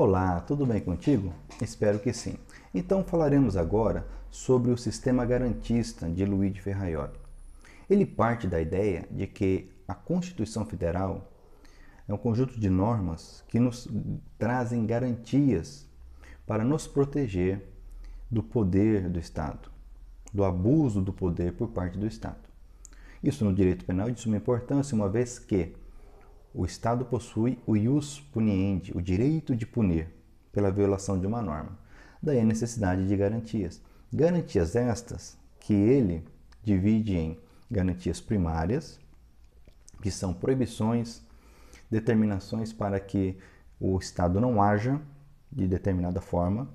Olá, tudo bem contigo? Espero que sim. Então falaremos agora sobre o sistema garantista de Luigi Ferraioli. Ele parte da ideia de que a Constituição Federal é um conjunto de normas que nos trazem garantias para nos proteger do poder do Estado, do abuso do poder por parte do Estado. Isso no direito penal é de suma importância, uma vez que o Estado possui o ius puniendi, o direito de punir pela violação de uma norma. Daí a necessidade de garantias. Garantias estas que ele divide em garantias primárias, que são proibições, determinações para que o Estado não haja de determinada forma,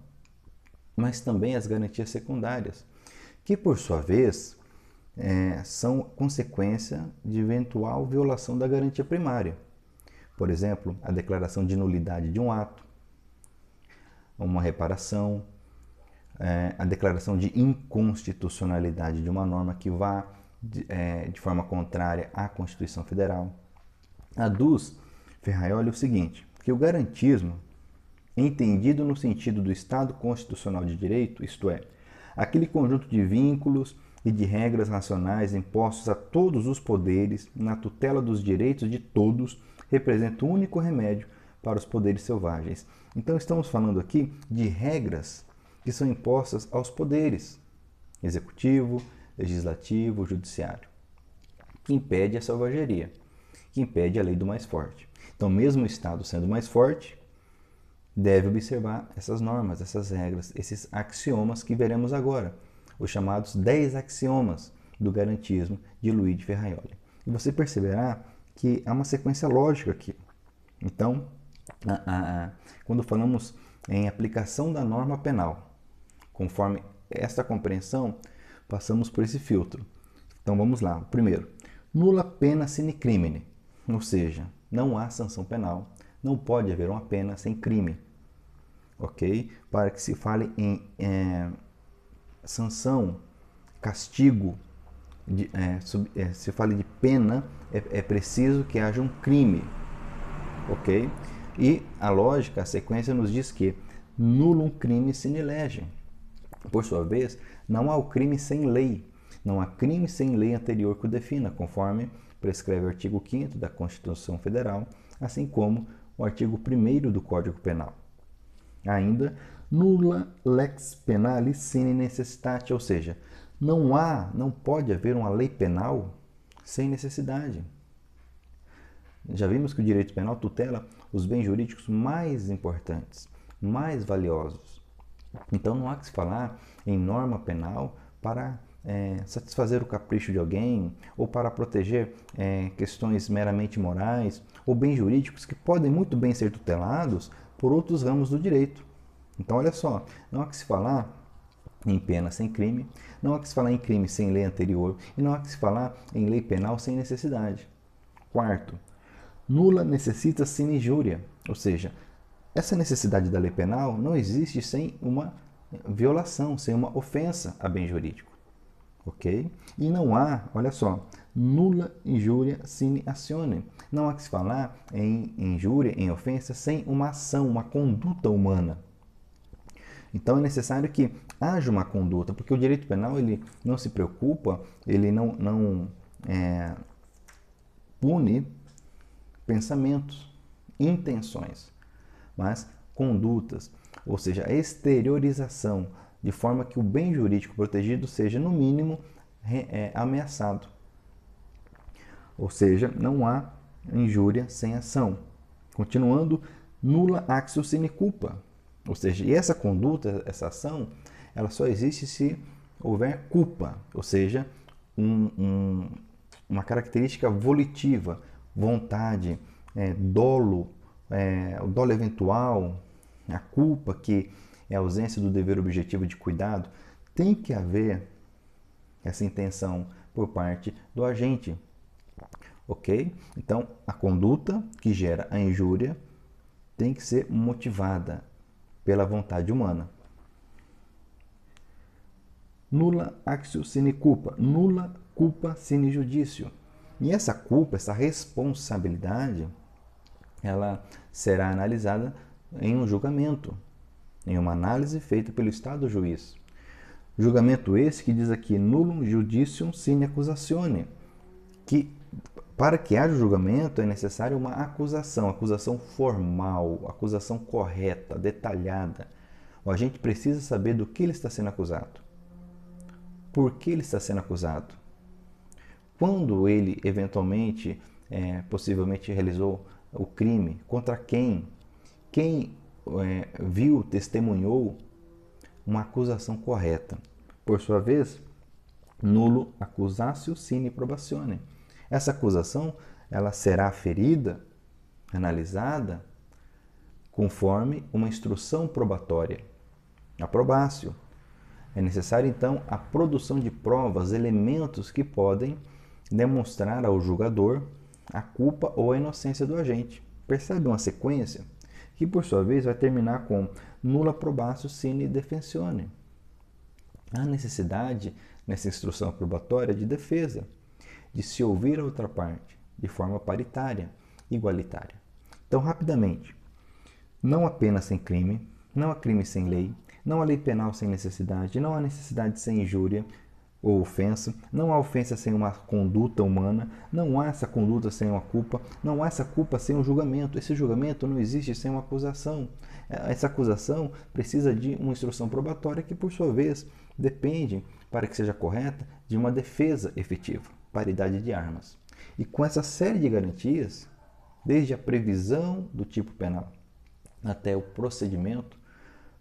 mas também as garantias secundárias, que por sua vez é, são consequência de eventual violação da garantia primária. Por exemplo, a declaração de nulidade de um ato, uma reparação, é, a declaração de inconstitucionalidade de uma norma que vá de, é, de forma contrária à Constituição Federal. Aduz Ferraioli o seguinte, que o garantismo, entendido no sentido do Estado Constitucional de Direito, isto é, aquele conjunto de vínculos e de regras racionais impostos a todos os poderes na tutela dos direitos de todos, representa o único remédio para os poderes selvagens. Então estamos falando aqui de regras que são impostas aos poderes executivo, legislativo, judiciário, que impede a selvageria, que impede a lei do mais forte. Então, mesmo o Estado sendo mais forte, deve observar essas normas, essas regras, esses axiomas que veremos agora os chamados 10 axiomas do garantismo de Luigi Ferraioli. E você perceberá que há uma sequência lógica aqui. Então, a, a, quando falamos em aplicação da norma penal, conforme esta compreensão, passamos por esse filtro. Então vamos lá. Primeiro, nula pena sine crimine, ou seja, não há sanção penal, não pode haver uma pena sem crime, ok? Para que se fale em é, sanção, castigo, de, é, sub, é, se fale de pena, é, é, preciso que haja um crime, ok? E a lógica, a sequência nos diz que nulo um crime sine lege. Por sua vez, não há o crime sem lei, não há crime sem lei anterior que o defina, conforme prescreve o artigo 5 da Constituição Federal, assim como o artigo 1 do Código Penal. Ainda, nula lex penalis sine necessitate, ou seja, não há, não pode haver uma lei penal sem necessidade. Já vimos que o direito penal tutela os bens jurídicos mais importantes, mais valiosos. Então não há que se falar em norma penal para é, satisfazer o capricho de alguém ou para proteger é, questões meramente morais ou bens jurídicos que podem muito bem ser tutelados por outros ramos do direito. Então, olha só, não há que se falar em pena sem crime, não há que se falar em crime sem lei anterior e não há que se falar em lei penal sem necessidade. Quarto, nula necessita sine injúria, ou seja, essa necessidade da lei penal não existe sem uma violação, sem uma ofensa a bem jurídico. Ok? E não há, olha só, nula injúria sine azione. Não há que se falar em injúria, em ofensa, sem uma ação, uma conduta humana. Então é necessário que haja uma conduta, porque o direito penal ele não se preocupa, ele não, não é, pune pensamentos, intenções, mas condutas, ou seja, a exteriorização, de forma que o bem jurídico protegido seja, no mínimo, é, ameaçado. Ou seja, não há injúria sem ação. Continuando, nula axio sine culpa, ou seja, e essa conduta, essa ação, ela só existe se houver culpa, ou seja, um, um, uma característica volitiva, vontade, é, dolo, é, o dolo eventual, a culpa, que é a ausência do dever objetivo de cuidado, tem que haver essa intenção por parte do agente. Ok? Então, a conduta que gera a injúria tem que ser motivada, pela vontade humana. Nula axio sine culpa, nula culpa sine judício. E essa culpa, essa responsabilidade, ela será analisada em um julgamento, em uma análise feita pelo Estado juiz. Julgamento esse que diz aqui nullum judicium sine accusatione, que para que haja julgamento é necessário uma acusação, acusação formal, acusação correta, detalhada. O agente precisa saber do que ele está sendo acusado. Por que ele está sendo acusado? Quando ele eventualmente, é, possivelmente realizou o crime, contra quem? Quem é, viu, testemunhou uma acusação correta. Por sua vez, nulo accusatio sine probatione. Essa acusação ela será ferida, analisada conforme uma instrução probatória. A probácio. É necessário então a produção de provas, elementos que podem demonstrar ao julgador a culpa ou a inocência do agente. Percebe uma sequência? que por sua vez vai terminar com nulla probatio sine defensione. Há necessidade nessa instrução probatória de defesa, de se ouvir a outra parte de forma paritária, igualitária. Então, rapidamente, não há pena sem crime, não há crime sem lei, não há lei penal sem necessidade, não há necessidade sem injúria, ou ofensa, não há ofensa sem uma conduta humana, não há essa conduta sem uma culpa, não há essa culpa sem um julgamento. Esse julgamento não existe sem uma acusação. Essa acusação precisa de uma instrução probatória que, por sua vez, depende, para que seja correta, de uma defesa efetiva, paridade de armas. E com essa série de garantias, desde a previsão do tipo penal até o procedimento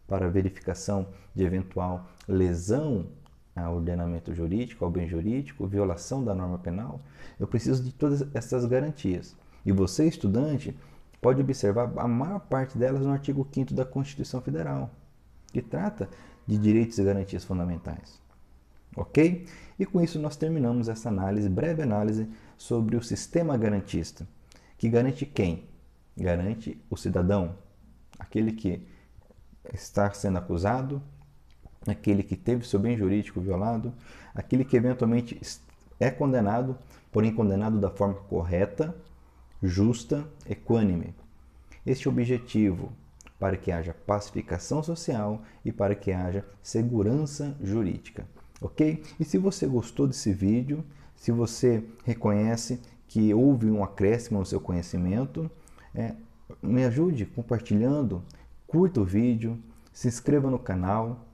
para verificação de eventual lesão ao ordenamento jurídico, ao bem jurídico, violação da norma penal, eu preciso de todas essas garantias. E você, estudante, pode observar a maior parte delas no artigo 5 da Constituição Federal, que trata de direitos e garantias fundamentais. Ok? E com isso nós terminamos essa análise, breve análise, sobre o sistema garantista. Que garante quem? Garante o cidadão, aquele que está sendo acusado, aquele que teve seu bem jurídico violado, aquele que eventualmente é condenado, porém condenado da forma correta, justa, equânime. Este objetivo para que haja pacificação social e para que haja segurança jurídica, ok? E se você gostou desse vídeo, se você reconhece que houve um acréscimo no seu conhecimento, é, me ajude compartilhando, curta o vídeo, se inscreva no canal,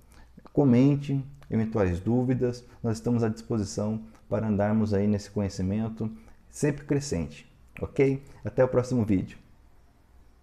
Comente eventuais dúvidas, nós estamos à disposição para andarmos aí nesse conhecimento sempre crescente, ok? Até o próximo vídeo.